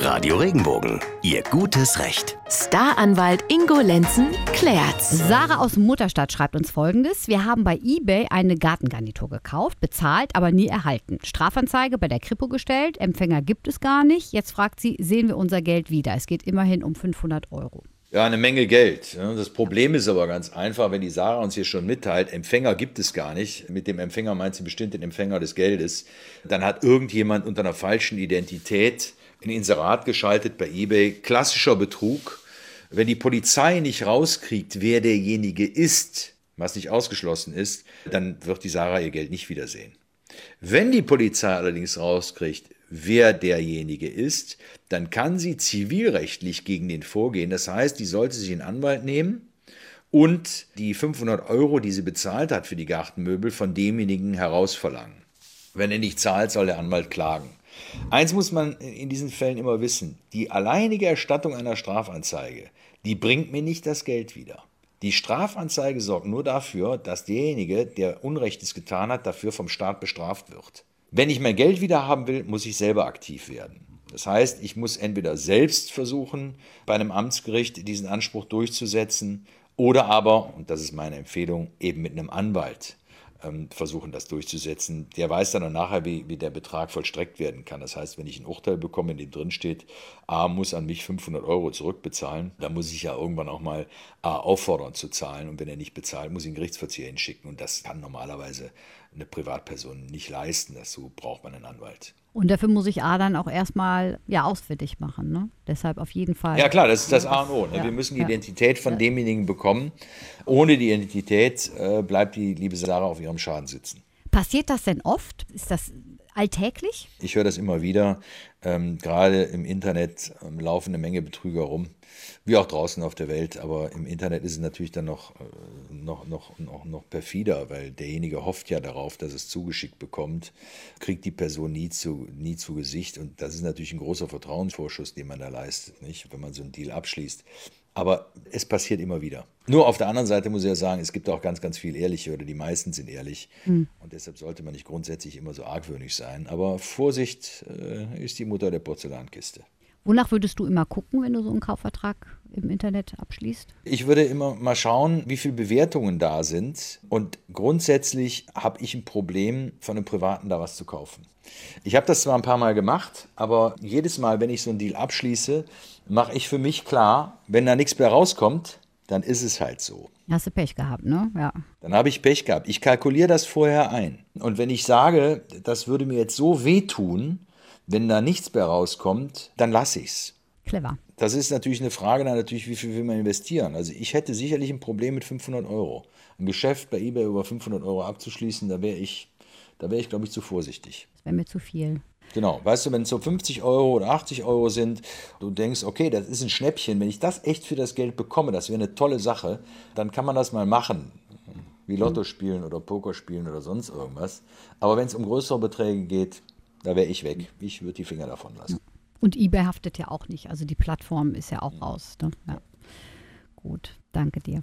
Radio Regenbogen, Ihr gutes Recht. Staranwalt Ingo Lenzen klärt's. Sarah aus Mutterstadt schreibt uns folgendes. Wir haben bei eBay eine Gartengarnitur gekauft, bezahlt, aber nie erhalten. Strafanzeige bei der Kripo gestellt, Empfänger gibt es gar nicht. Jetzt fragt sie, sehen wir unser Geld wieder? Es geht immerhin um 500 Euro. Ja, eine Menge Geld. Das Problem ist aber ganz einfach, wenn die Sarah uns hier schon mitteilt, Empfänger gibt es gar nicht. Mit dem Empfänger meint sie bestimmt den Empfänger des Geldes. Dann hat irgendjemand unter einer falschen Identität ein Inserat geschaltet bei eBay. Klassischer Betrug. Wenn die Polizei nicht rauskriegt, wer derjenige ist, was nicht ausgeschlossen ist, dann wird die Sarah ihr Geld nicht wiedersehen. Wenn die Polizei allerdings rauskriegt, wer derjenige ist, dann kann sie zivilrechtlich gegen den vorgehen. Das heißt, die sollte sich einen Anwalt nehmen und die 500 Euro, die sie bezahlt hat für die Gartenmöbel, von demjenigen herausverlangen. Wenn er nicht zahlt, soll der Anwalt klagen. Eins muss man in diesen Fällen immer wissen, die alleinige Erstattung einer Strafanzeige, die bringt mir nicht das Geld wieder. Die Strafanzeige sorgt nur dafür, dass derjenige, der Unrechtes getan hat, dafür vom Staat bestraft wird. Wenn ich mein Geld wieder haben will, muss ich selber aktiv werden. Das heißt, ich muss entweder selbst versuchen, bei einem Amtsgericht diesen Anspruch durchzusetzen oder aber, und das ist meine Empfehlung, eben mit einem Anwalt versuchen, das durchzusetzen. Der weiß dann nachher, wie, wie der Betrag vollstreckt werden kann. Das heißt, wenn ich ein Urteil bekomme, in dem drin steht, A muss an mich 500 Euro zurückbezahlen, dann muss ich ja irgendwann auch mal A auffordern zu zahlen. Und wenn er nicht bezahlt, muss ich einen Gerichtsverzieher hinschicken. Und das kann normalerweise eine Privatperson nicht leisten. Dazu braucht man einen Anwalt. Und dafür muss ich A dann auch erstmal ja ausfindig machen. Ne? Deshalb auf jeden Fall. Ja klar, das ist das A und O. Ne? Ja, Wir müssen die ja. Identität von ja. demjenigen bekommen. Ohne die Identität äh, bleibt die liebe Sarah auf ihrem Schaden sitzen. Passiert das denn oft? Ist das alltäglich? Ich höre das immer wieder. Ähm, gerade im Internet ähm, laufen eine Menge Betrüger rum, wie auch draußen auf der Welt. Aber im Internet ist es natürlich dann noch, äh, noch, noch, noch, noch perfider, weil derjenige hofft ja darauf, dass es zugeschickt bekommt, kriegt die Person nie zu, nie zu Gesicht. Und das ist natürlich ein großer Vertrauensvorschuss, den man da leistet, nicht? wenn man so einen Deal abschließt. Aber es passiert immer wieder. Nur auf der anderen Seite muss ich ja sagen, es gibt auch ganz, ganz viel Ehrliche oder die meisten sind ehrlich. Mhm. Und deshalb sollte man nicht grundsätzlich immer so argwöhnig sein. Aber Vorsicht äh, ist die Mutter der Porzellankiste. Wonach würdest du immer gucken, wenn du so einen Kaufvertrag im Internet abschließt? Ich würde immer mal schauen, wie viele Bewertungen da sind. Und grundsätzlich habe ich ein Problem, von einem Privaten da was zu kaufen. Ich habe das zwar ein paar Mal gemacht, aber jedes Mal, wenn ich so einen Deal abschließe, mache ich für mich klar, wenn da nichts mehr rauskommt, dann ist es halt so. Hast du Pech gehabt, ne? Ja. Dann habe ich Pech gehabt. Ich kalkuliere das vorher ein. Und wenn ich sage, das würde mir jetzt so wehtun, wenn da nichts mehr rauskommt, dann lasse ich es. Clever. Das ist natürlich eine Frage, dann natürlich, wie viel will man investieren? Also ich hätte sicherlich ein Problem mit 500 Euro. Ein Geschäft bei eBay über 500 Euro abzuschließen, da wäre ich, da wäre ich, glaube ich, zu vorsichtig. Das wäre mir zu viel. Genau, weißt du, wenn es so 50 Euro oder 80 Euro sind, du denkst, okay, das ist ein Schnäppchen, wenn ich das echt für das Geld bekomme, das wäre eine tolle Sache, dann kann man das mal machen. Wie Lotto spielen oder Poker spielen oder sonst irgendwas. Aber wenn es um größere Beträge geht, da wäre ich weg. Ich würde die Finger davon lassen. Und eBay haftet ja auch nicht. Also die Plattform ist ja auch raus. Ne? Ja. Gut, danke dir.